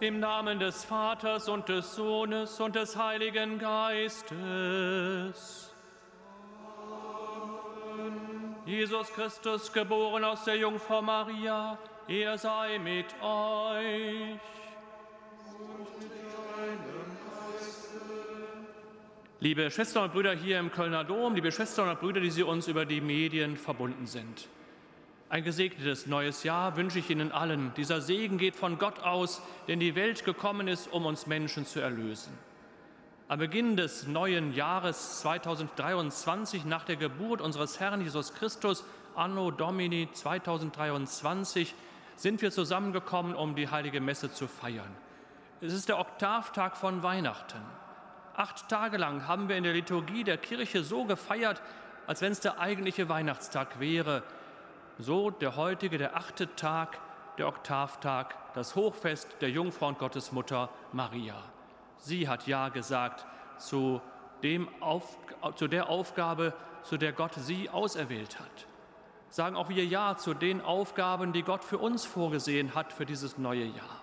Im Namen des Vaters und des Sohnes und des Heiligen Geistes. Jesus Christus, geboren aus der Jungfrau Maria, er sei mit euch. Liebe Schwestern und Brüder hier im Kölner Dom, liebe Schwestern und Brüder, die Sie uns über die Medien verbunden sind. Ein gesegnetes neues Jahr wünsche ich Ihnen allen. Dieser Segen geht von Gott aus, denn die Welt gekommen ist, um uns Menschen zu erlösen. Am Beginn des neuen Jahres 2023, nach der Geburt unseres Herrn Jesus Christus, Anno Domini 2023, sind wir zusammengekommen, um die heilige Messe zu feiern. Es ist der Oktavtag von Weihnachten. Acht Tage lang haben wir in der Liturgie der Kirche so gefeiert, als wenn es der eigentliche Weihnachtstag wäre. So der heutige, der achte Tag, der Oktavtag, das Hochfest der Jungfrau und Gottesmutter Maria. Sie hat Ja gesagt zu, dem Auf, zu der Aufgabe, zu der Gott sie auserwählt hat. Sagen auch wir Ja zu den Aufgaben, die Gott für uns vorgesehen hat für dieses neue Jahr.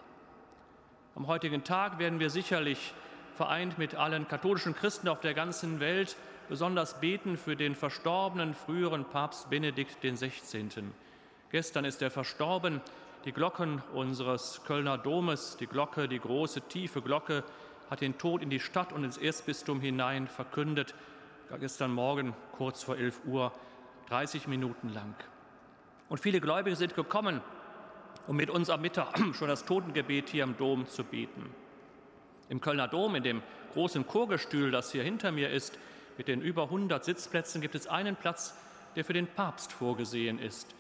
Am heutigen Tag werden wir sicherlich vereint mit allen katholischen Christen auf der ganzen Welt, besonders beten für den verstorbenen früheren Papst Benedikt XVI. Gestern ist er verstorben. Die Glocken unseres Kölner Domes, die Glocke, die große, tiefe Glocke, hat den Tod in die Stadt und ins Erzbistum hinein verkündet. Gestern Morgen, kurz vor 11 Uhr, 30 Minuten lang. Und viele Gläubige sind gekommen, um mit uns am Mittag schon das Totengebet hier im Dom zu beten. Im Kölner Dom, in dem großen Chorgestühl, das hier hinter mir ist, mit den über 100 Sitzplätzen, gibt es einen Platz, der für den Papst vorgesehen ist.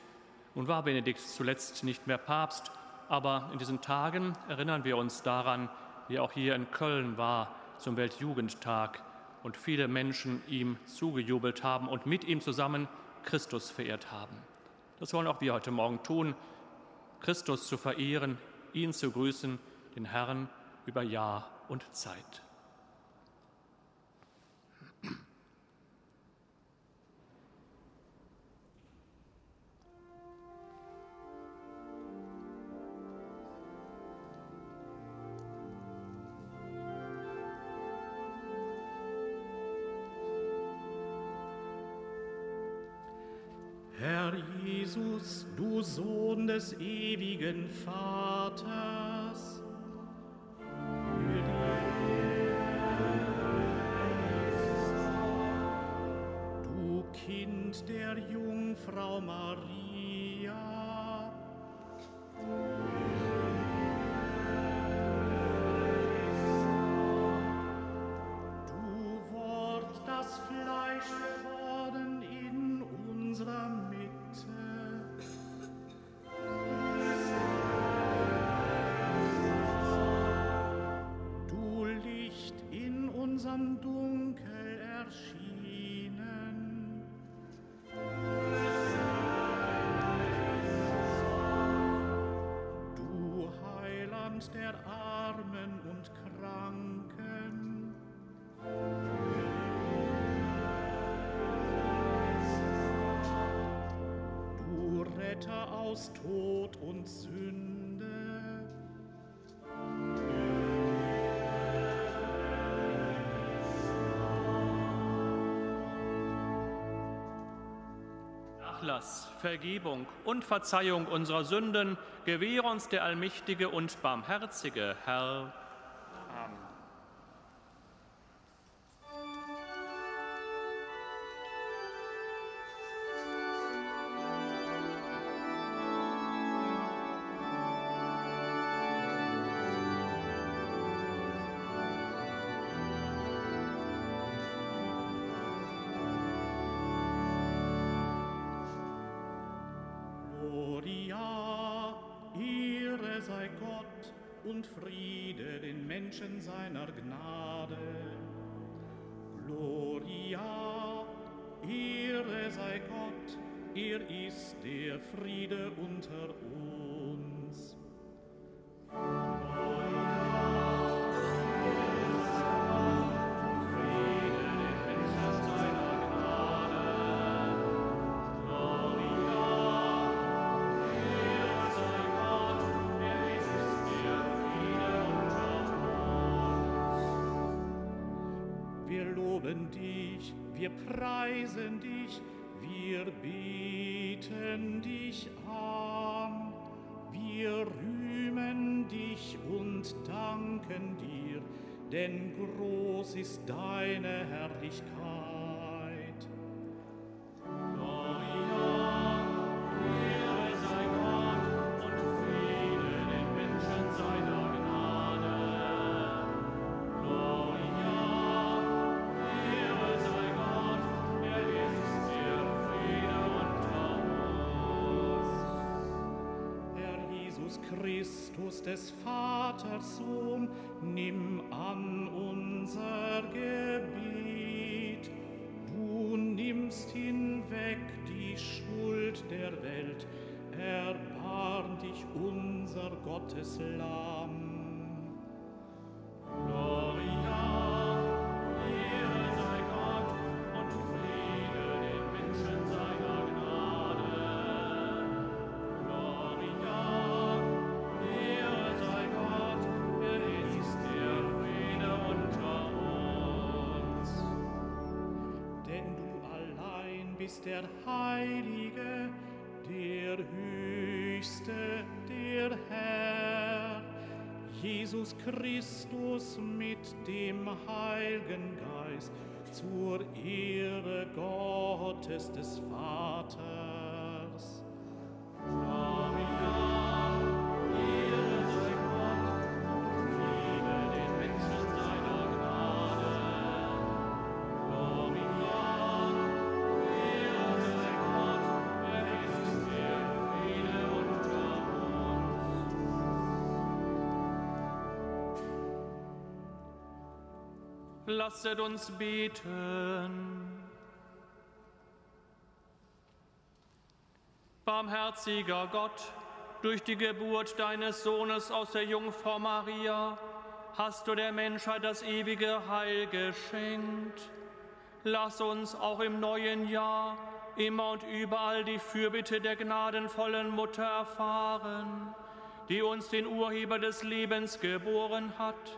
Nun war Benedikt zuletzt nicht mehr Papst, aber in diesen Tagen erinnern wir uns daran, wie er auch hier in Köln war zum Weltjugendtag und viele Menschen ihm zugejubelt haben und mit ihm zusammen Christus verehrt haben. Das wollen auch wir heute Morgen tun, Christus zu verehren, ihn zu grüßen, den Herrn über Jahr und Zeit. Ewigen unserem Dunkel erschien. der Armen und Kranken. Du Retter aus Tod und Sünde. Nachlass, Vergebung und Verzeihung unserer Sünden gewähre uns der allmächtige und barmherzige Herr. Dich, wir preisen dich, wir beten dich an. Wir rühmen dich und danken dir, denn groß ist deine Herrlichkeit. Christus des Vaters Sohn, nimm an unser Gebet. Du nimmst hinweg die Schuld der Welt, erbarm dich unser Gottes Lamm. Ist der Heilige, der Höchste, der Herr, Jesus Christus mit dem Heiligen Geist, zur Ehre Gottes des Vaters. Lasset uns beten. Barmherziger Gott, durch die Geburt deines Sohnes aus der Jungfrau Maria hast du der Menschheit das ewige Heil geschenkt. Lass uns auch im neuen Jahr immer und überall die Fürbitte der gnadenvollen Mutter erfahren, die uns den Urheber des Lebens geboren hat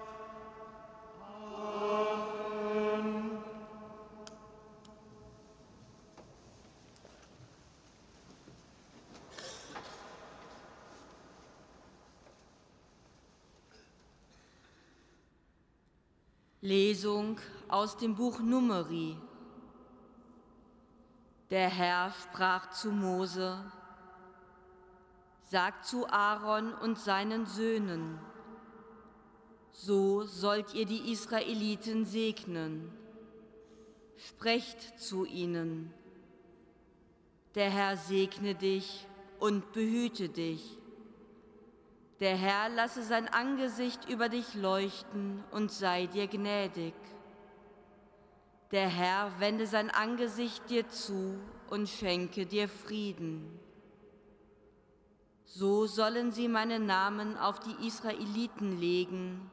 Lesung aus dem Buch Numeri. Der Herr sprach zu Mose, Sagt zu Aaron und seinen Söhnen, so sollt ihr die Israeliten segnen. Sprecht zu ihnen, der Herr segne dich und behüte dich. Der Herr lasse sein Angesicht über dich leuchten und sei dir gnädig. Der Herr wende sein Angesicht dir zu und schenke dir Frieden. So sollen sie meinen Namen auf die Israeliten legen,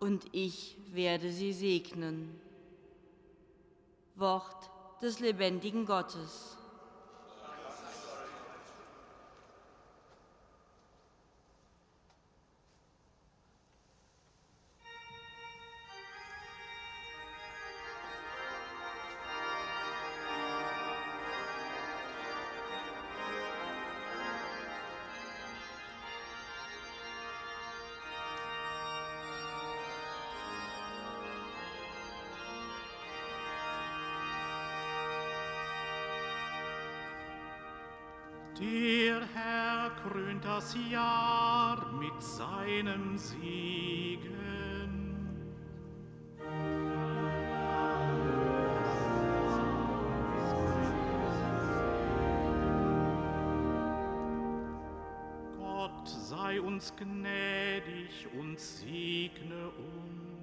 und ich werde sie segnen. Wort des lebendigen Gottes. Das Jahr mit seinem Segen. Gott sei uns gnädig und segne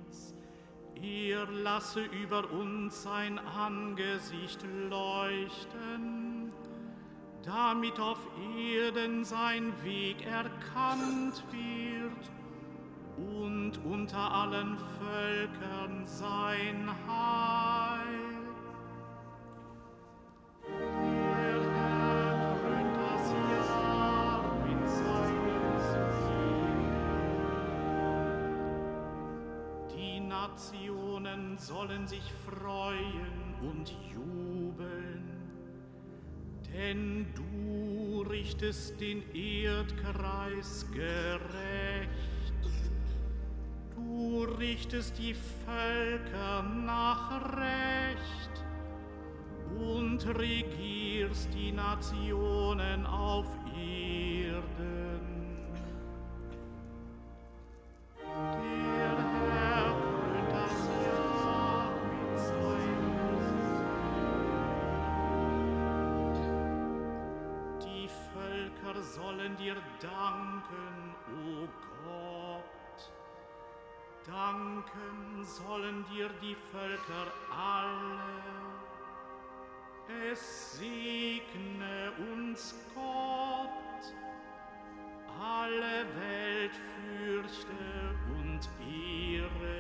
uns. Er lasse über uns sein Angesicht leuchten damit auf Erden sein Weg erkannt wird und unter allen Völkern sein Heil. Nationen sollen sich freuen und jubeln denn du richtest den Erdkreis gerecht. Du richtest die Völker nach Recht und regierst die Nationen auf dir die Völker alle. Es segne uns Gott, alle Welt fürchte und ehre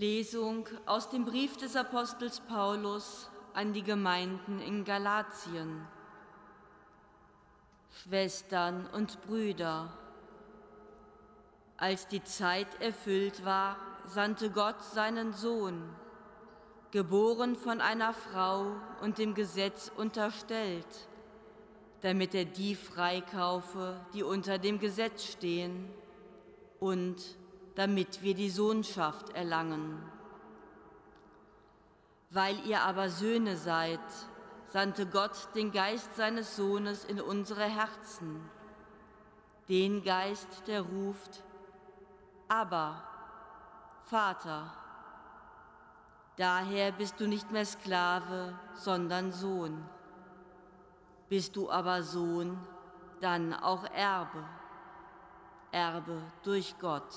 Lesung aus dem Brief des Apostels Paulus an die Gemeinden in Galatien. Schwestern und Brüder, als die Zeit erfüllt war, sandte Gott seinen Sohn, geboren von einer Frau und dem Gesetz unterstellt, damit er die freikaufe, die unter dem Gesetz stehen, und damit wir die Sohnschaft erlangen. Weil ihr aber Söhne seid, sandte Gott den Geist seines Sohnes in unsere Herzen, den Geist, der ruft, aber Vater, daher bist du nicht mehr Sklave, sondern Sohn. Bist du aber Sohn, dann auch Erbe, Erbe durch Gott.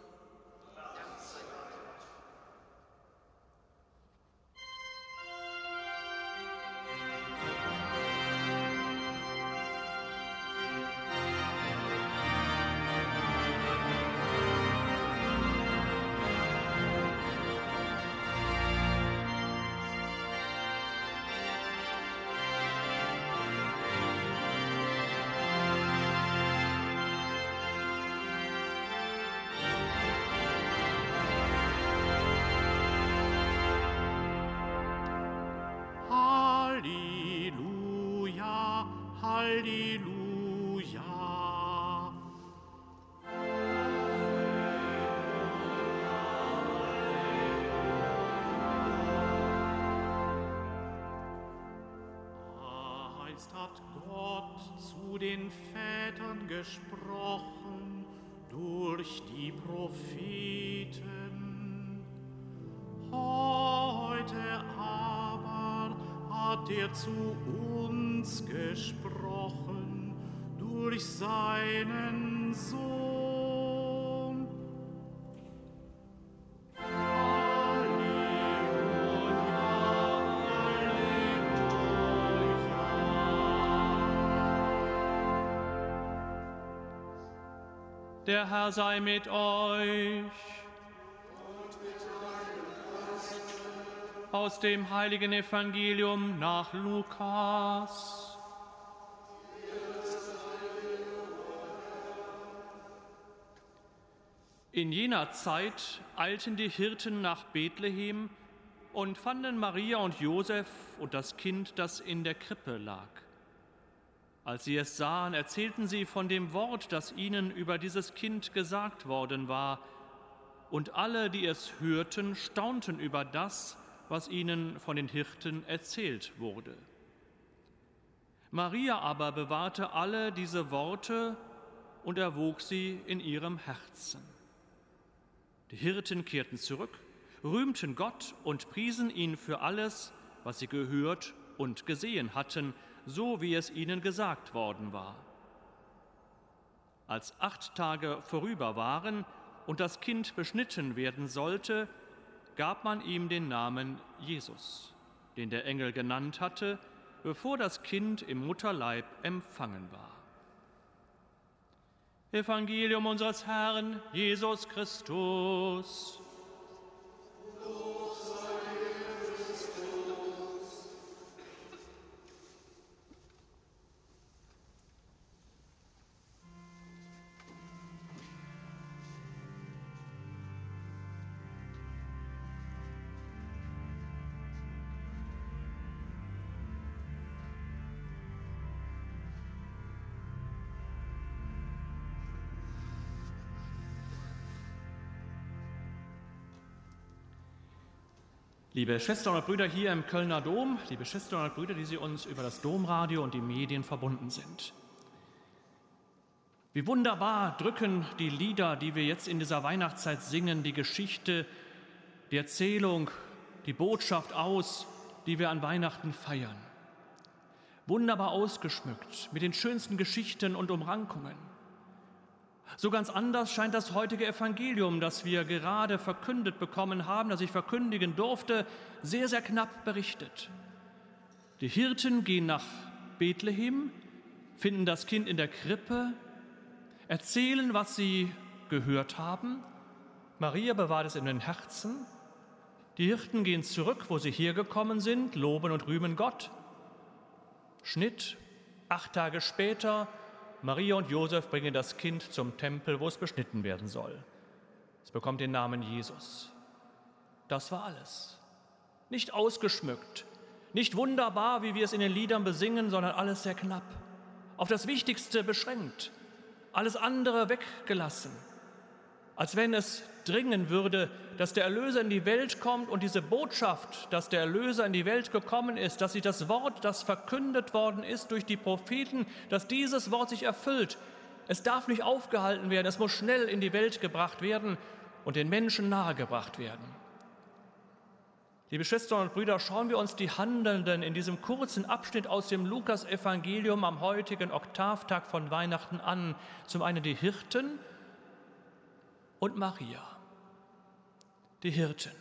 Gesprochen durch die Propheten. Heute aber hat er zu uns gesprochen durch seinen Sohn. Der Herr sei mit euch. Aus dem heiligen Evangelium nach Lukas. In jener Zeit eilten die Hirten nach Bethlehem und fanden Maria und Josef und das Kind, das in der Krippe lag. Als sie es sahen, erzählten sie von dem Wort, das ihnen über dieses Kind gesagt worden war. Und alle, die es hörten, staunten über das, was ihnen von den Hirten erzählt wurde. Maria aber bewahrte alle diese Worte und erwog sie in ihrem Herzen. Die Hirten kehrten zurück, rühmten Gott und priesen ihn für alles, was sie gehört und gesehen hatten, so wie es ihnen gesagt worden war. Als acht Tage vorüber waren und das Kind beschnitten werden sollte, gab man ihm den Namen Jesus, den der Engel genannt hatte, bevor das Kind im Mutterleib empfangen war. Evangelium unseres Herrn Jesus Christus. Liebe Schwestern und Brüder hier im Kölner Dom, liebe Schwestern und Brüder, die Sie uns über das Domradio und die Medien verbunden sind. Wie wunderbar drücken die Lieder, die wir jetzt in dieser Weihnachtszeit singen, die Geschichte, die Erzählung, die Botschaft aus, die wir an Weihnachten feiern. Wunderbar ausgeschmückt mit den schönsten Geschichten und Umrankungen. So ganz anders scheint das heutige Evangelium, das wir gerade verkündet bekommen haben, das ich verkündigen durfte, sehr, sehr knapp berichtet. Die Hirten gehen nach Bethlehem, finden das Kind in der Krippe, erzählen, was sie gehört haben. Maria bewahrt es in den Herzen. Die Hirten gehen zurück, wo sie hergekommen sind, loben und rühmen Gott. Schnitt, acht Tage später Maria und Josef bringen das Kind zum Tempel, wo es beschnitten werden soll. Es bekommt den Namen Jesus. Das war alles. Nicht ausgeschmückt, nicht wunderbar, wie wir es in den Liedern besingen, sondern alles sehr knapp. Auf das Wichtigste beschränkt, alles andere weggelassen. Als wenn es dringen würde, dass der Erlöser in die Welt kommt und diese Botschaft, dass der Erlöser in die Welt gekommen ist, dass sich das Wort, das verkündet worden ist durch die Propheten, dass dieses Wort sich erfüllt. Es darf nicht aufgehalten werden, es muss schnell in die Welt gebracht werden und den Menschen nahegebracht werden. Liebe Schwestern und Brüder, schauen wir uns die Handelnden in diesem kurzen Abschnitt aus dem Lukas-Evangelium am heutigen Oktavtag von Weihnachten an. Zum einen die Hirten und Maria die Hirten.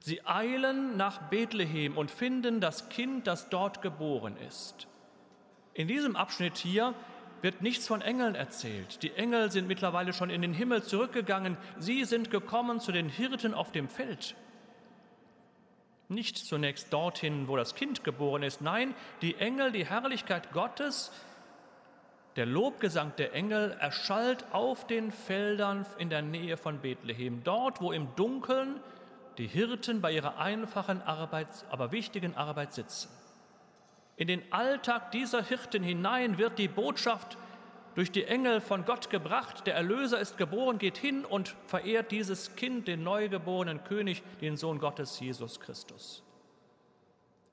Sie eilen nach Bethlehem und finden das Kind, das dort geboren ist. In diesem Abschnitt hier wird nichts von Engeln erzählt. Die Engel sind mittlerweile schon in den Himmel zurückgegangen. Sie sind gekommen zu den Hirten auf dem Feld. Nicht zunächst dorthin, wo das Kind geboren ist. Nein, die Engel, die Herrlichkeit Gottes, der Lobgesang der Engel erschallt auf den Feldern in der Nähe von Bethlehem, dort, wo im Dunkeln die Hirten bei ihrer einfachen Arbeit, aber wichtigen Arbeit sitzen. In den Alltag dieser Hirten hinein wird die Botschaft durch die Engel von Gott gebracht. Der Erlöser ist geboren, geht hin und verehrt dieses Kind, den neugeborenen König, den Sohn Gottes, Jesus Christus.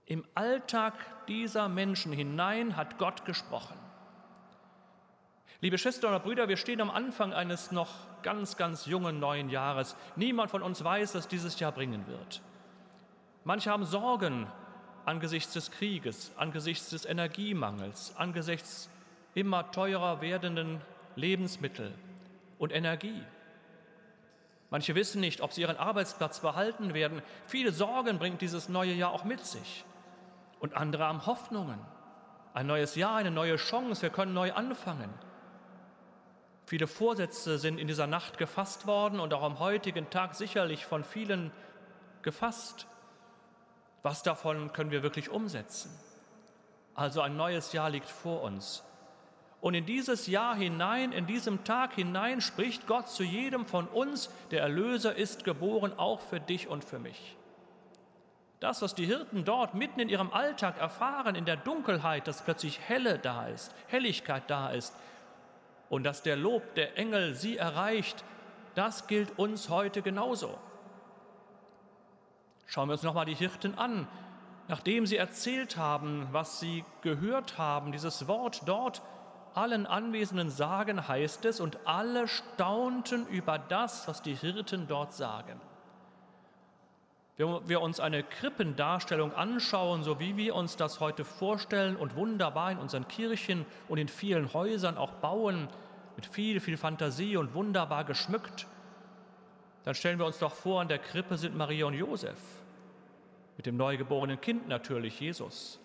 Im Alltag dieser Menschen hinein hat Gott gesprochen. Liebe Schwestern und Brüder, wir stehen am Anfang eines noch ganz, ganz jungen neuen Jahres. Niemand von uns weiß, was dieses Jahr bringen wird. Manche haben Sorgen angesichts des Krieges, angesichts des Energiemangels, angesichts immer teurer werdenden Lebensmittel und Energie. Manche wissen nicht, ob sie ihren Arbeitsplatz behalten werden. Viele Sorgen bringt dieses neue Jahr auch mit sich. Und andere haben Hoffnungen. Ein neues Jahr, eine neue Chance, wir können neu anfangen. Viele Vorsätze sind in dieser Nacht gefasst worden und auch am heutigen Tag sicherlich von vielen gefasst. Was davon können wir wirklich umsetzen? Also ein neues Jahr liegt vor uns. Und in dieses Jahr hinein, in diesem Tag hinein spricht Gott zu jedem von uns, der Erlöser ist geboren, auch für dich und für mich. Das, was die Hirten dort mitten in ihrem Alltag erfahren, in der Dunkelheit, dass plötzlich Helle da ist, Helligkeit da ist, und dass der Lob der Engel sie erreicht, das gilt uns heute genauso. Schauen wir uns nochmal die Hirten an. Nachdem sie erzählt haben, was sie gehört haben, dieses Wort dort allen Anwesenden sagen, heißt es, und alle staunten über das, was die Hirten dort sagen. Wenn wir uns eine Krippendarstellung anschauen, so wie wir uns das heute vorstellen und wunderbar in unseren Kirchen und in vielen Häusern auch bauen, mit viel, viel Fantasie und wunderbar geschmückt, dann stellen wir uns doch vor, an der Krippe sind Maria und Josef, mit dem neugeborenen Kind natürlich, Jesus.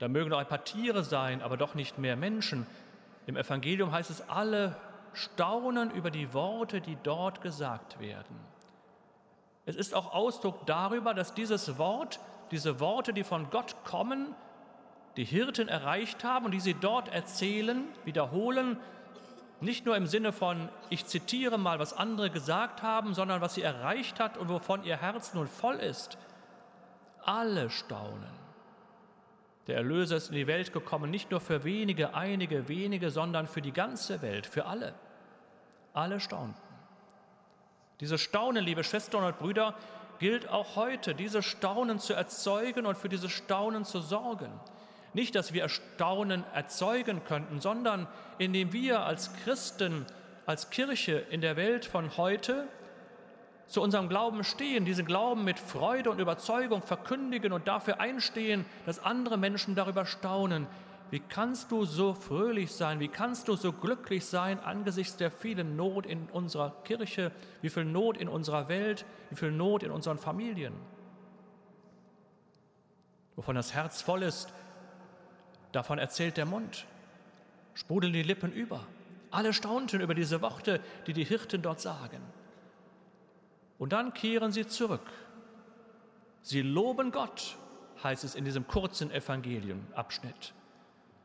Da mögen noch ein paar Tiere sein, aber doch nicht mehr Menschen. Im Evangelium heißt es, alle staunen über die Worte, die dort gesagt werden. Es ist auch Ausdruck darüber, dass dieses Wort, diese Worte, die von Gott kommen, die Hirten erreicht haben und die sie dort erzählen, wiederholen, nicht nur im Sinne von, ich zitiere mal, was andere gesagt haben, sondern was sie erreicht hat und wovon ihr Herz nun voll ist. Alle staunen. Der Erlöser ist in die Welt gekommen, nicht nur für wenige, einige, wenige, sondern für die ganze Welt, für alle. Alle staunten. Dieses Staunen, liebe Schwestern und Brüder, gilt auch heute, dieses Staunen zu erzeugen und für dieses Staunen zu sorgen. Nicht, dass wir Erstaunen erzeugen könnten, sondern indem wir als Christen, als Kirche in der Welt von heute zu unserem Glauben stehen, diesen Glauben mit Freude und Überzeugung verkündigen und dafür einstehen, dass andere Menschen darüber staunen. Wie kannst du so fröhlich sein? Wie kannst du so glücklich sein angesichts der vielen Not in unserer Kirche? Wie viel Not in unserer Welt? Wie viel Not in unseren Familien? Wovon das Herz voll ist, Davon erzählt der Mund, sprudeln die Lippen über. Alle staunten über diese Worte, die die Hirten dort sagen. Und dann kehren sie zurück. Sie loben Gott, heißt es in diesem kurzen Evangeliumabschnitt.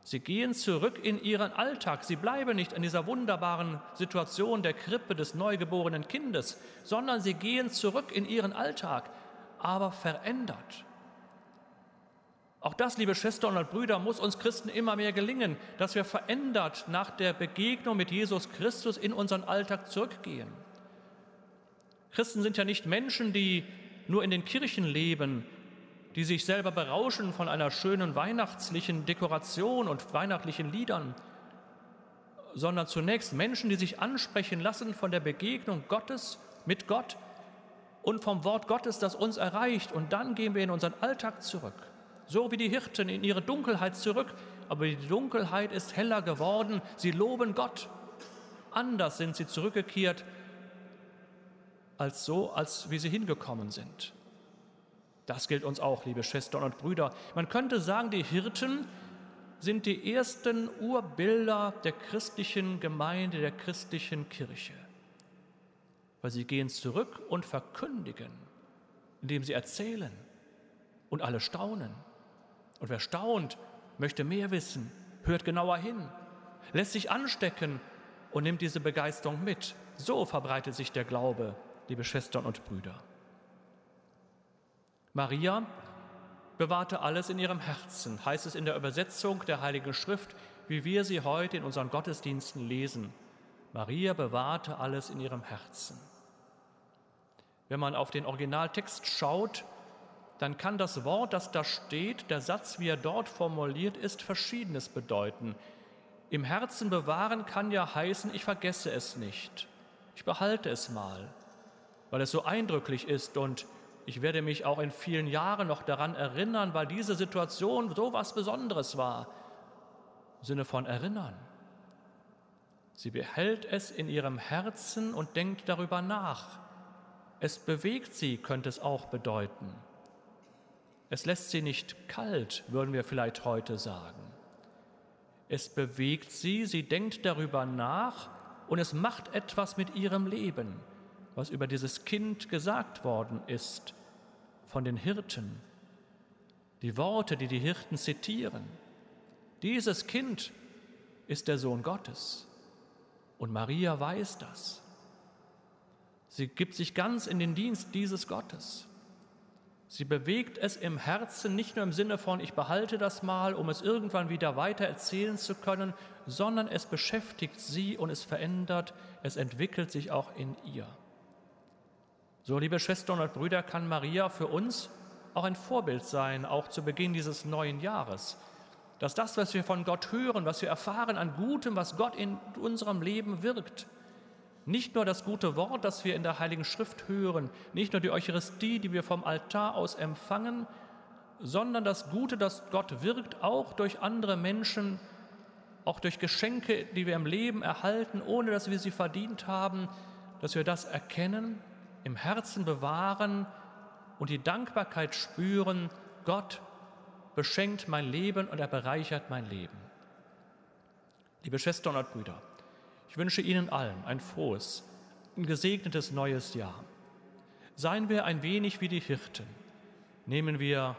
Sie gehen zurück in ihren Alltag. Sie bleiben nicht in dieser wunderbaren Situation der Krippe des neugeborenen Kindes, sondern sie gehen zurück in ihren Alltag, aber verändert. Auch das, liebe Schwestern und Brüder, muss uns Christen immer mehr gelingen, dass wir verändert nach der Begegnung mit Jesus Christus in unseren Alltag zurückgehen. Christen sind ja nicht Menschen, die nur in den Kirchen leben, die sich selber berauschen von einer schönen weihnachtlichen Dekoration und weihnachtlichen Liedern, sondern zunächst Menschen, die sich ansprechen lassen von der Begegnung Gottes mit Gott und vom Wort Gottes, das uns erreicht. Und dann gehen wir in unseren Alltag zurück so wie die Hirten in ihre Dunkelheit zurück, aber die Dunkelheit ist heller geworden. Sie loben Gott. Anders sind sie zurückgekehrt als so, als wie sie hingekommen sind. Das gilt uns auch, liebe Schwestern und Brüder. Man könnte sagen, die Hirten sind die ersten Urbilder der christlichen Gemeinde, der christlichen Kirche. Weil sie gehen zurück und verkündigen, indem sie erzählen und alle staunen. Und wer staunt, möchte mehr wissen, hört genauer hin, lässt sich anstecken und nimmt diese Begeisterung mit. So verbreitet sich der Glaube, liebe Schwestern und Brüder. Maria bewahrte alles in ihrem Herzen, heißt es in der Übersetzung der Heiligen Schrift, wie wir sie heute in unseren Gottesdiensten lesen. Maria bewahrte alles in ihrem Herzen. Wenn man auf den Originaltext schaut, dann kann das Wort, das da steht, der Satz, wie er dort formuliert ist, verschiedenes bedeuten. Im Herzen bewahren kann ja heißen, ich vergesse es nicht, ich behalte es mal, weil es so eindrücklich ist und ich werde mich auch in vielen Jahren noch daran erinnern, weil diese Situation so was Besonderes war. Im Sinne von erinnern. Sie behält es in ihrem Herzen und denkt darüber nach. Es bewegt sie, könnte es auch bedeuten. Es lässt sie nicht kalt, würden wir vielleicht heute sagen. Es bewegt sie, sie denkt darüber nach und es macht etwas mit ihrem Leben, was über dieses Kind gesagt worden ist von den Hirten. Die Worte, die die Hirten zitieren. Dieses Kind ist der Sohn Gottes und Maria weiß das. Sie gibt sich ganz in den Dienst dieses Gottes. Sie bewegt es im Herzen nicht nur im Sinne von, ich behalte das mal, um es irgendwann wieder weiter erzählen zu können, sondern es beschäftigt sie und es verändert, es entwickelt sich auch in ihr. So, liebe Schwestern und Brüder, kann Maria für uns auch ein Vorbild sein, auch zu Beginn dieses neuen Jahres. Dass das, was wir von Gott hören, was wir erfahren an Gutem, was Gott in unserem Leben wirkt, nicht nur das gute Wort, das wir in der Heiligen Schrift hören, nicht nur die Eucharistie, die wir vom Altar aus empfangen, sondern das Gute, das Gott wirkt, auch durch andere Menschen, auch durch Geschenke, die wir im Leben erhalten, ohne dass wir sie verdient haben. dass wir das erkennen, im Herzen bewahren und die Dankbarkeit spüren, Gott beschenkt mein Leben und er bereichert mein Leben. Liebe Schwestern und Brüder, ich wünsche Ihnen allen ein frohes, ein gesegnetes neues Jahr. Seien wir ein wenig wie die Hirten. Nehmen wir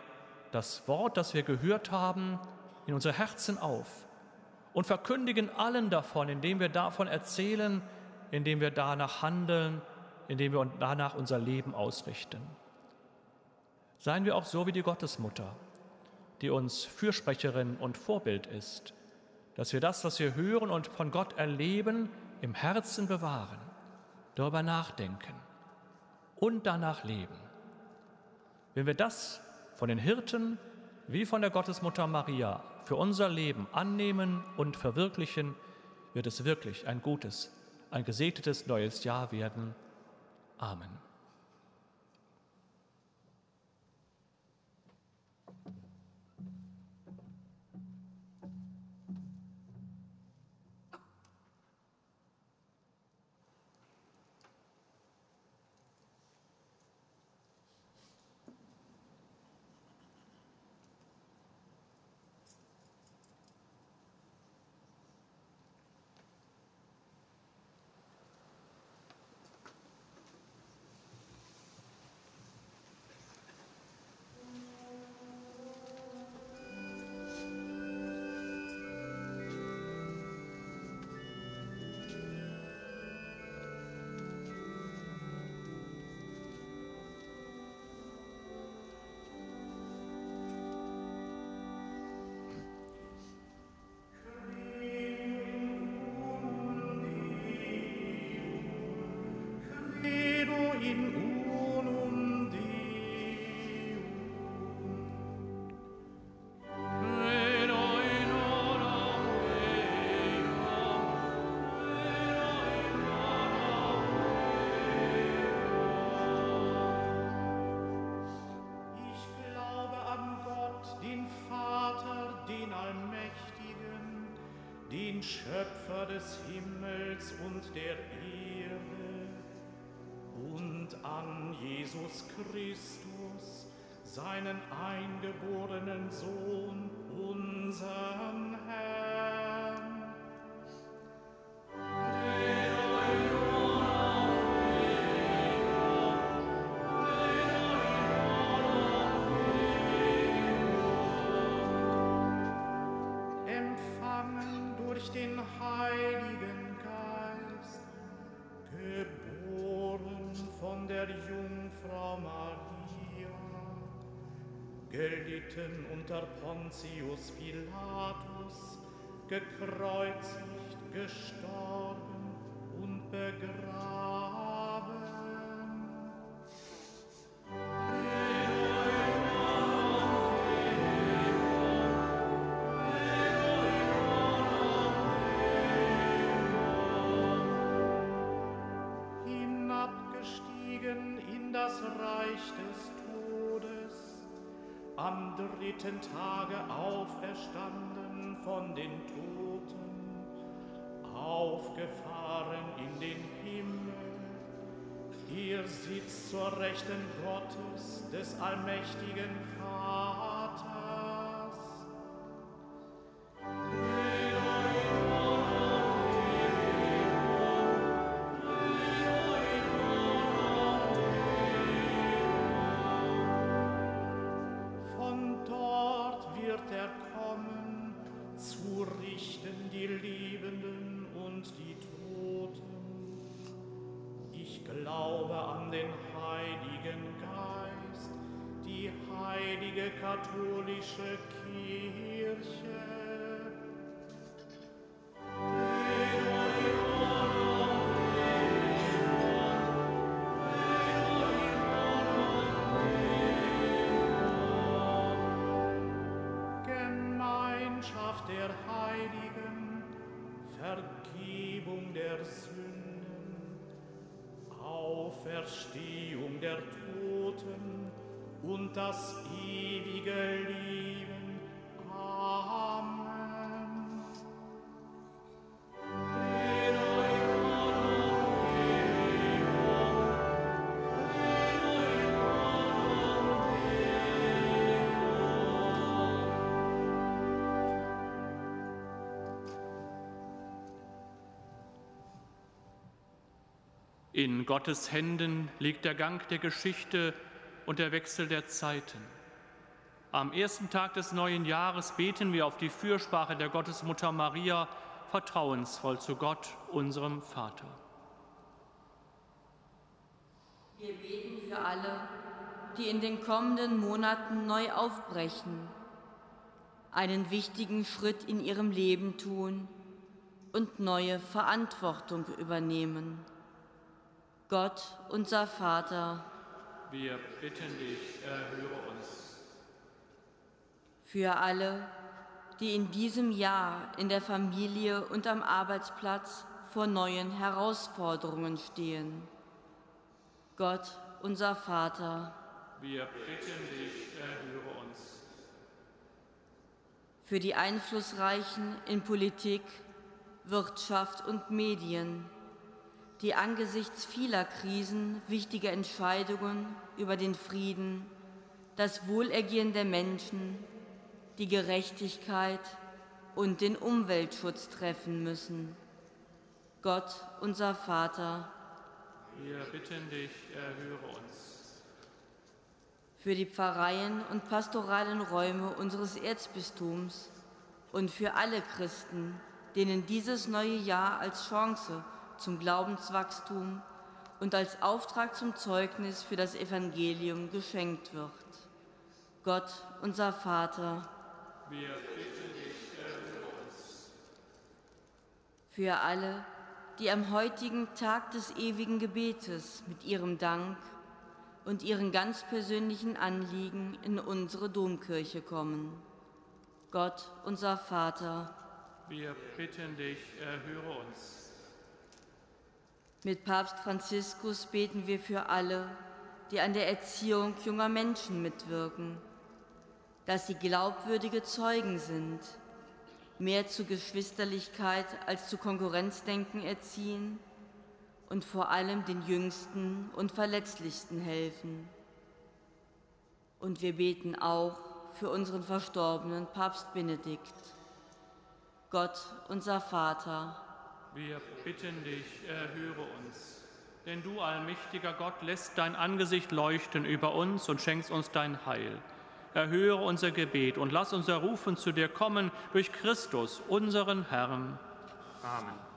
das Wort, das wir gehört haben, in unser Herzen auf und verkündigen allen davon, indem wir davon erzählen, indem wir danach handeln, indem wir danach unser Leben ausrichten. Seien wir auch so wie die Gottesmutter, die uns Fürsprecherin und Vorbild ist, dass wir das, was wir hören und von Gott erleben, im Herzen bewahren, darüber nachdenken und danach leben. Wenn wir das von den Hirten wie von der Gottesmutter Maria für unser Leben annehmen und verwirklichen, wird es wirklich ein gutes, ein gesegnetes neues Jahr werden. Amen. Schöpfer des Himmels und der Erde, und an Jesus Christus, seinen eingeborenen Sohn, unseren Herrn. Gelitten unter Pontius Pilatus, gekreuzigt, gestorben und begraben. Am dritten Tage auferstanden von den Toten, aufgefahren in den Himmel. Ihr sitzt zur Rechten Gottes, des allmächtigen Vaters. Katholische Kirche. Der Heiligen, Vergebung der Sünden, Auferstehung der Toten, und das ewige Leben. Amen. In Gottes Händen liegt der Gang der Geschichte und der Wechsel der Zeiten. Am ersten Tag des neuen Jahres beten wir auf die Fürsprache der Gottesmutter Maria vertrauensvoll zu Gott, unserem Vater. Wir beten für alle, die in den kommenden Monaten neu aufbrechen, einen wichtigen Schritt in ihrem Leben tun und neue Verantwortung übernehmen. Gott, unser Vater, wir bitten dich, erhöre uns für alle, die in diesem Jahr in der Familie und am Arbeitsplatz vor neuen Herausforderungen stehen. Gott, unser Vater, wir bitten dich, erhöre uns. Für die Einflussreichen in Politik, Wirtschaft und Medien, die angesichts vieler Krisen wichtige Entscheidungen über den Frieden, das Wohlergehen der Menschen die Gerechtigkeit und den Umweltschutz treffen müssen. Gott, unser Vater, wir bitten dich, erhöre uns. Für die Pfarreien und pastoralen Räume unseres Erzbistums und für alle Christen, denen dieses neue Jahr als Chance zum Glaubenswachstum und als Auftrag zum Zeugnis für das Evangelium geschenkt wird. Gott, unser Vater, wir bitten dich, erhöre uns. Für alle, die am heutigen Tag des ewigen Gebetes mit ihrem Dank und ihren ganz persönlichen Anliegen in unsere Domkirche kommen. Gott, unser Vater, wir bitten dich, erhöre uns. Mit Papst Franziskus beten wir für alle, die an der Erziehung junger Menschen mitwirken dass sie glaubwürdige Zeugen sind, mehr zu Geschwisterlichkeit als zu Konkurrenzdenken erziehen und vor allem den Jüngsten und Verletzlichsten helfen. Und wir beten auch für unseren verstorbenen Papst Benedikt. Gott, unser Vater, wir bitten dich, erhöre uns. Denn du, allmächtiger Gott, lässt dein Angesicht leuchten über uns und schenkst uns dein Heil erhöre unser Gebet und lass unser Rufen zu dir kommen durch Christus, unseren Herrn. Amen.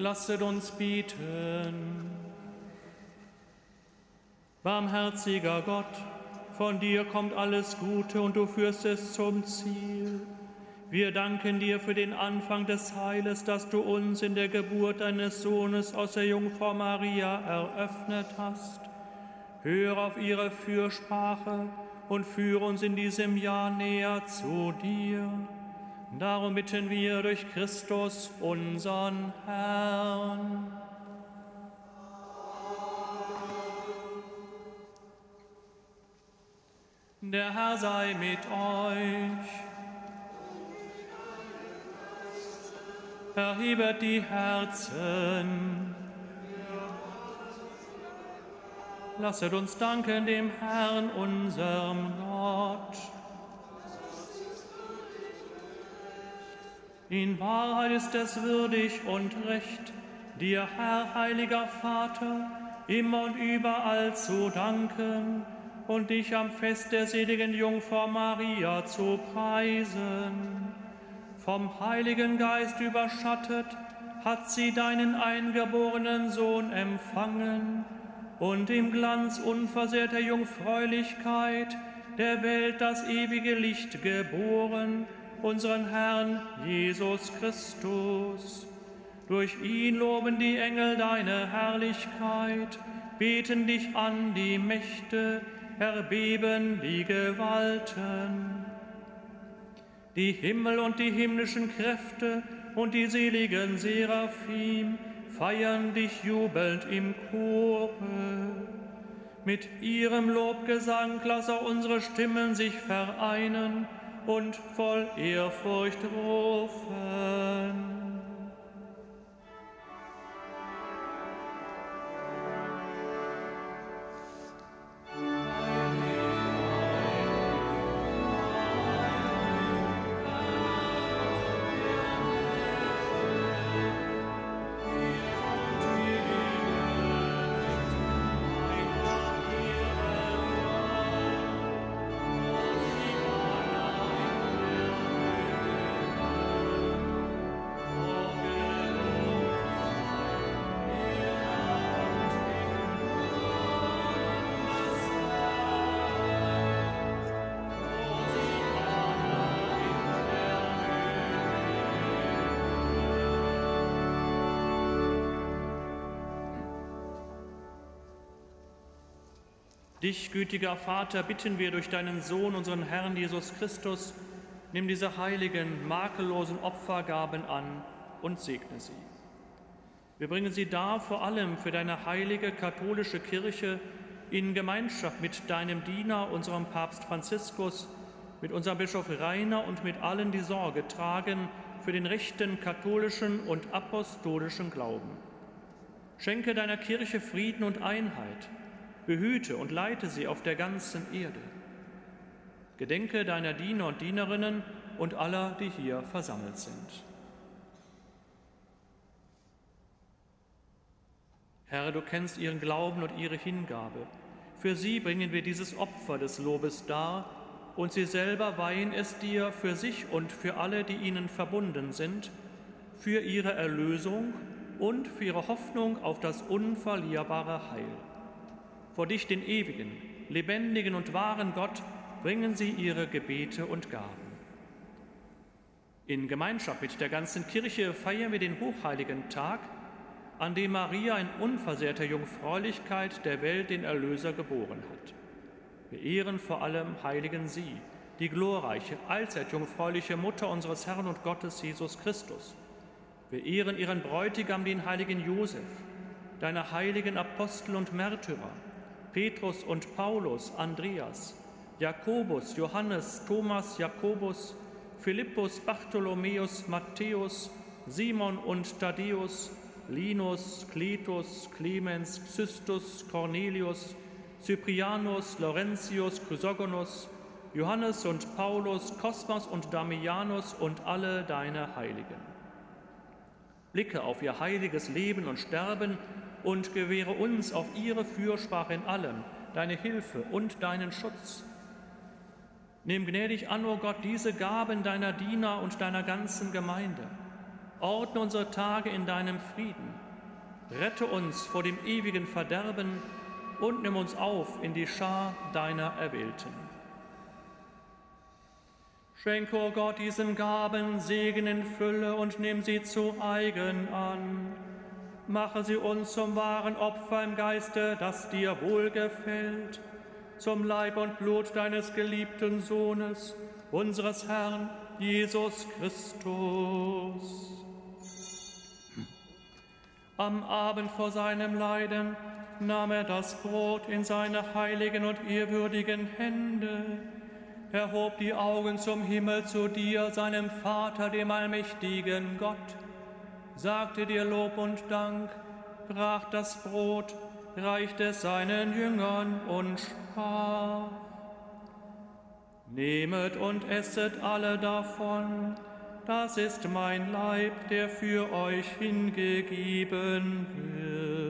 Lasset uns bieten. Barmherziger Gott, von dir kommt alles Gute und du führst es zum Ziel. Wir danken dir für den Anfang des Heiles, das du uns in der Geburt deines Sohnes aus der Jungfrau Maria eröffnet hast. Hör auf ihre Fürsprache und führe uns in diesem Jahr näher zu dir. Darum bitten wir durch Christus, unseren Herrn. Der Herr sei mit euch. Erhebet die Herzen. Lasset uns danken dem Herrn, unserem Gott. In Wahrheit ist es würdig und recht, dir, Herr, heiliger Vater, immer und überall zu danken und dich am Fest der seligen Jungfrau Maria zu preisen. Vom Heiligen Geist überschattet hat sie deinen eingeborenen Sohn empfangen und im Glanz unversehrter Jungfräulichkeit der Welt das ewige Licht geboren, unseren Herrn Jesus Christus. Durch ihn loben die Engel deine Herrlichkeit, beten dich an die Mächte, erbeben die Gewalten. Die Himmel und die himmlischen Kräfte und die seligen Seraphim feiern dich jubelnd im Chore. Mit ihrem Lobgesang lass auch unsere Stimmen sich vereinen und voll Ehrfurcht rufen. Dich, gütiger Vater, bitten wir durch deinen Sohn, unseren Herrn Jesus Christus, nimm diese heiligen, makellosen Opfergaben an und segne sie. Wir bringen sie dar vor allem für deine heilige katholische Kirche in Gemeinschaft mit deinem Diener, unserem Papst Franziskus, mit unserem Bischof Rainer und mit allen, die Sorge tragen für den rechten katholischen und apostolischen Glauben. Schenke deiner Kirche Frieden und Einheit behüte und leite sie auf der ganzen Erde. Gedenke deiner Diener und Dienerinnen und aller, die hier versammelt sind. Herr, du kennst ihren Glauben und ihre Hingabe. Für sie bringen wir dieses Opfer des Lobes dar und sie selber weihen es dir für sich und für alle, die ihnen verbunden sind, für ihre Erlösung und für ihre Hoffnung auf das unverlierbare Heil. Vor dich, den ewigen, lebendigen und wahren Gott, bringen sie ihre Gebete und Gaben. In Gemeinschaft mit der ganzen Kirche feiern wir den hochheiligen Tag, an dem Maria in unversehrter Jungfräulichkeit der Welt den Erlöser geboren hat. Wir ehren vor allem heiligen Sie, die glorreiche, allzeit jungfräuliche Mutter unseres Herrn und Gottes Jesus Christus. Wir ehren ihren Bräutigam, den heiligen Josef, deine heiligen Apostel und Märtyrer, Petrus und Paulus, Andreas, Jakobus, Johannes, Thomas, Jakobus, Philippus, Bartholomäus, Matthäus, Simon und Thaddäus, Linus, Cletus, Clemens, Xystus, Cornelius, Cyprianus, Laurentius, Chrysogonus, Johannes und Paulus, Kosmas und Damianus und alle deine Heiligen. Blicke auf ihr heiliges Leben und Sterben und gewähre uns auf ihre Fürsprache in allem, deine Hilfe und deinen Schutz. Nimm gnädig an, o oh Gott, diese Gaben deiner Diener und deiner ganzen Gemeinde. Ordne unsere Tage in deinem Frieden. Rette uns vor dem ewigen Verderben und nimm uns auf in die Schar deiner Erwählten. Schenke, o oh Gott, diesen Gaben Segen in Fülle und nimm sie zu eigen an. Mache sie uns zum wahren Opfer im Geiste, das dir wohlgefällt, zum Leib und Blut deines geliebten Sohnes, unseres Herrn Jesus Christus. Am Abend vor seinem Leiden nahm er das Brot in seine heiligen und ehrwürdigen Hände, erhob die Augen zum Himmel zu dir, seinem Vater, dem allmächtigen Gott, sagte dir Lob und Dank, brach das Brot, reichte es seinen Jüngern und sprach, Nehmet und esset alle davon, das ist mein Leib, der für euch hingegeben wird.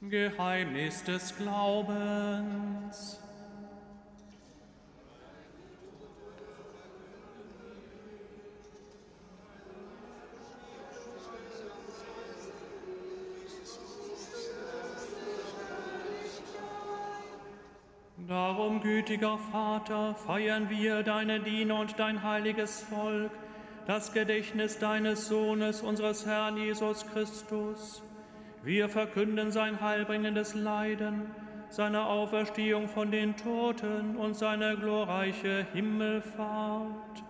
Geheimnis des Glaubens. Darum, gütiger Vater, feiern wir deine Diener und dein heiliges Volk, das Gedächtnis deines Sohnes, unseres Herrn Jesus Christus wir verkünden sein heilbringendes Leiden, seine Auferstehung von den Toten und seine glorreiche Himmelfahrt.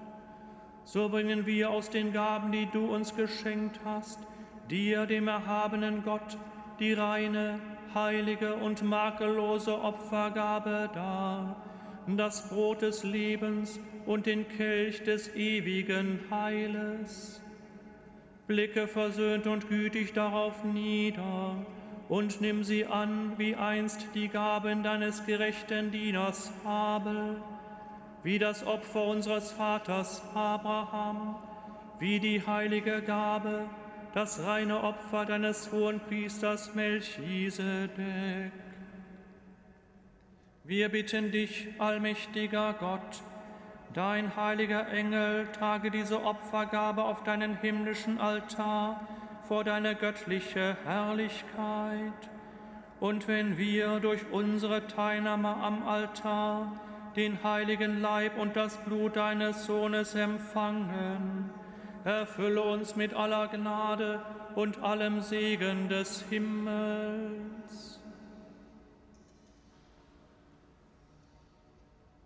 So bringen wir aus den Gaben, die du uns geschenkt hast, dir, dem erhabenen Gott, die reine, heilige und makellose Opfergabe dar, das Brot des Lebens und den Kelch des ewigen Heiles blicke versöhnt und gütig darauf nieder und nimm sie an, wie einst die Gaben deines gerechten Dieners Abel, wie das Opfer unseres Vaters Abraham, wie die heilige Gabe, das reine Opfer deines hohen Priesters Melchisedek. Wir bitten dich, allmächtiger Gott, Dein heiliger Engel trage diese Opfergabe auf deinen himmlischen Altar vor deine göttliche Herrlichkeit. Und wenn wir durch unsere Teilnahme am Altar den heiligen Leib und das Blut deines Sohnes empfangen, erfülle uns mit aller Gnade und allem Segen des Himmels.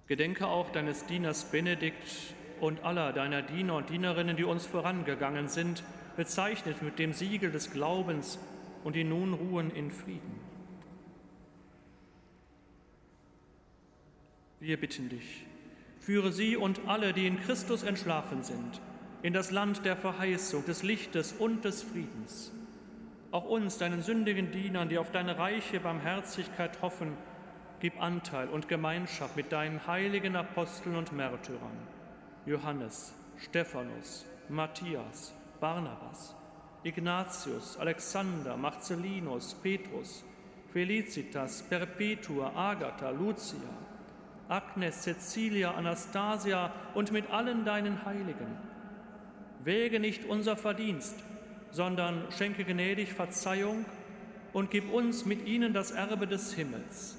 Gedenke auch deines Dieners Benedikt und aller deiner Diener und Dienerinnen, die uns vorangegangen sind, bezeichnet mit dem Siegel des Glaubens und die nun ruhen in Frieden. Wir bitten dich, führe sie und alle, die in Christus entschlafen sind, in das Land der Verheißung, des Lichtes und des Friedens. Auch uns, deinen sündigen Dienern, die auf deine reiche Barmherzigkeit hoffen, gib Anteil und Gemeinschaft mit deinen heiligen Aposteln und Märtyrern, Johannes, Stephanus, Matthias, Barnabas, Ignatius, Alexander, Marcellinus, Petrus, Felicitas, Perpetua, Agatha, Lucia, Agnes, Cecilia, Anastasia und mit allen deinen Heiligen. Wäge nicht unser Verdienst, sondern schenke gnädig Verzeihung und gib uns mit ihnen das Erbe des Himmels.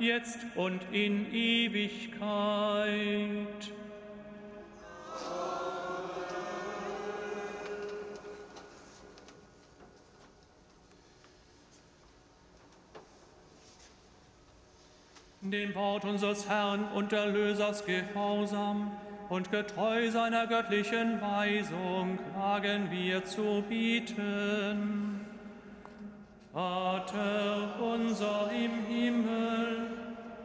jetzt und in Ewigkeit. Dem Wort unseres Herrn und Erlösers gehorsam und getreu seiner göttlichen Weisung wagen wir zu bieten. Vater unser im Himmel,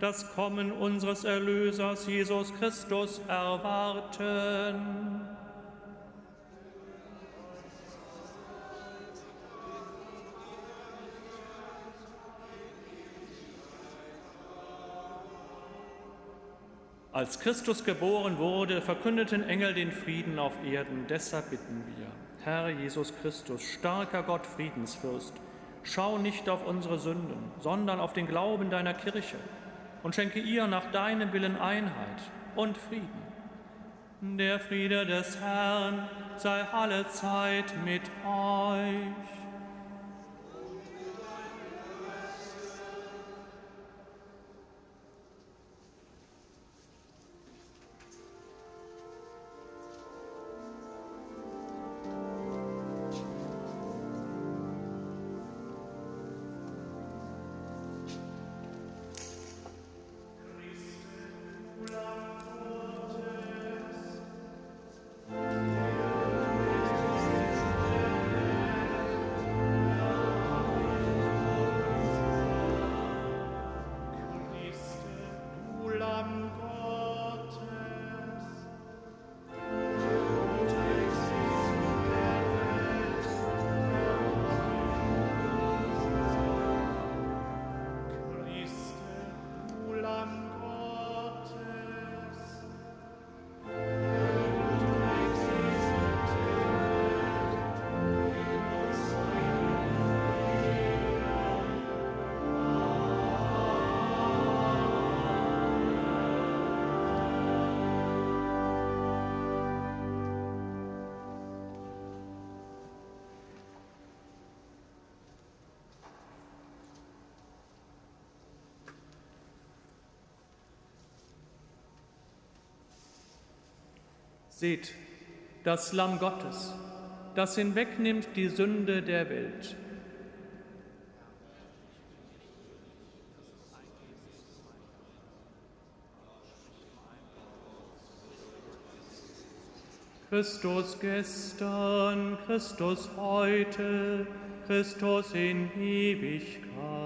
das Kommen unseres Erlösers Jesus Christus erwarten. Als Christus geboren wurde, verkündeten Engel den Frieden auf Erden. Deshalb bitten wir, Herr Jesus Christus, starker Gott, Friedensfürst, Schau nicht auf unsere Sünden, sondern auf den Glauben deiner Kirche und schenke ihr nach deinem Willen Einheit und Frieden. Der Friede des Herrn sei alle Zeit mit euch. Seht, das Lamm Gottes, das hinwegnimmt die Sünde der Welt. Christus gestern, Christus heute, Christus in Ewigkeit.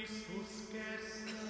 Christus gestern.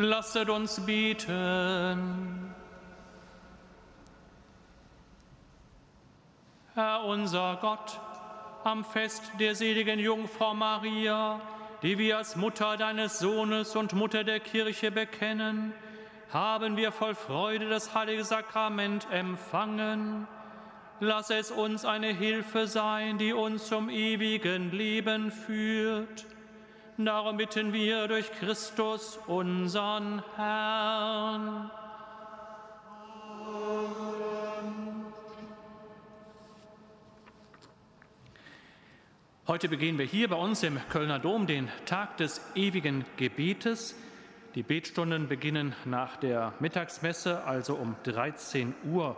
Lasset uns beten. Herr unser Gott, am Fest der seligen Jungfrau Maria, die wir als Mutter deines Sohnes und Mutter der Kirche bekennen, haben wir voll Freude das heilige Sakrament empfangen. Lass es uns eine Hilfe sein, die uns zum ewigen Leben führt Darum bitten wir durch Christus, unseren Herrn. Heute begehen wir hier bei uns im Kölner Dom den Tag des ewigen Gebetes. Die Betstunden beginnen nach der Mittagsmesse, also um 13 Uhr.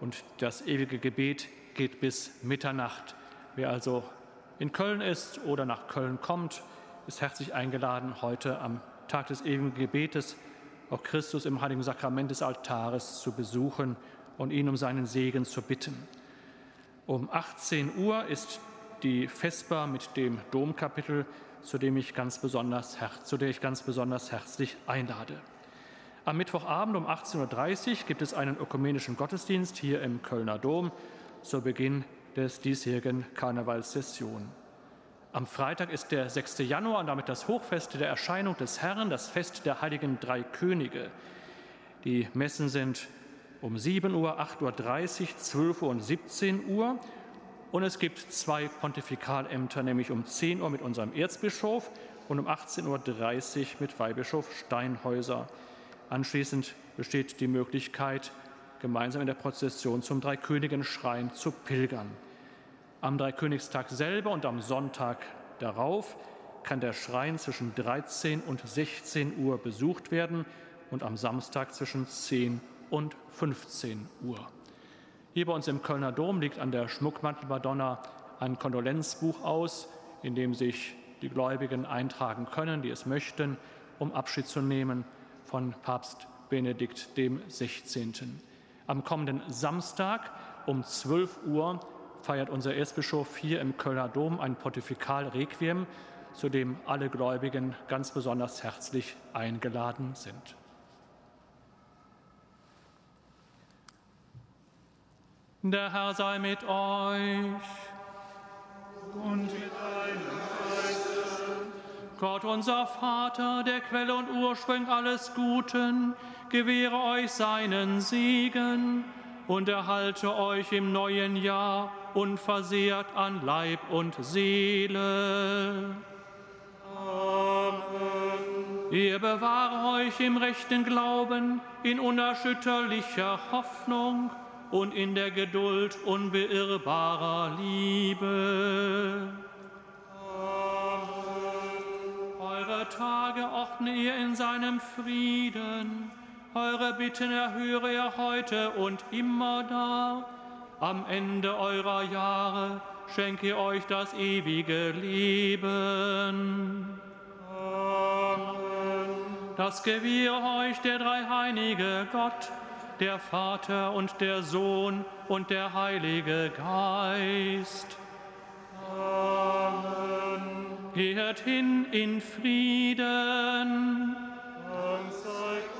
Und das ewige Gebet geht bis Mitternacht. Wer also in Köln ist oder nach Köln kommt, ist herzlich eingeladen, heute am Tag des ewigen Gebetes auch Christus im heiligen Sakrament des Altares zu besuchen und ihn um seinen Segen zu bitten. Um 18 Uhr ist die Vesper mit dem Domkapitel, zu dem ich ganz besonders, zu der ich ganz besonders herzlich einlade. Am Mittwochabend um 18.30 Uhr gibt es einen ökumenischen Gottesdienst hier im Kölner Dom zu Beginn des diesjährigen Karnevalssession. Am Freitag ist der 6. Januar und damit das Hochfest der Erscheinung des Herrn, das Fest der heiligen drei Könige. Die Messen sind um 7 Uhr, 8.30 Uhr, 12 Uhr und 17 Uhr. Und es gibt zwei Pontifikalämter, nämlich um 10 Uhr mit unserem Erzbischof und um 18.30 Uhr mit Weihbischof Steinhäuser. Anschließend besteht die Möglichkeit, gemeinsam in der Prozession zum Dreikönigen-Schrein zu pilgern. Am Dreikönigstag selber und am Sonntag darauf kann der Schrein zwischen 13 und 16 Uhr besucht werden und am Samstag zwischen 10 und 15 Uhr. Hier bei uns im Kölner Dom liegt an der Schmuckmantelmadonna ein Kondolenzbuch aus, in dem sich die Gläubigen eintragen können, die es möchten, um Abschied zu nehmen von Papst Benedikt dem 16. Am kommenden Samstag um 12 Uhr feiert unser Erzbischof hier im Kölner Dom ein Pontifikal-Requiem, zu dem alle Gläubigen ganz besonders herzlich eingeladen sind. Der Herr sei mit euch. Und mit deinem Geiste. Gott, unser Vater, der Quelle und Ursprung alles Guten, gewähre euch seinen Segen und erhalte euch im neuen Jahr unversehrt an Leib und Seele. Amen. Er bewahre euch im rechten Glauben, in unerschütterlicher Hoffnung und in der Geduld unbeirrbarer Liebe. Eure Tage ordne ihr in seinem Frieden. Eure Bitten erhöre er heute und immer da. Am Ende eurer Jahre schenke euch das ewige Leben. Amen. Das gewähre euch der dreieinige Gott, der Vater und der Sohn und der Heilige Geist. Amen. Geht hin in Frieden. Und sei Gott im Herrn.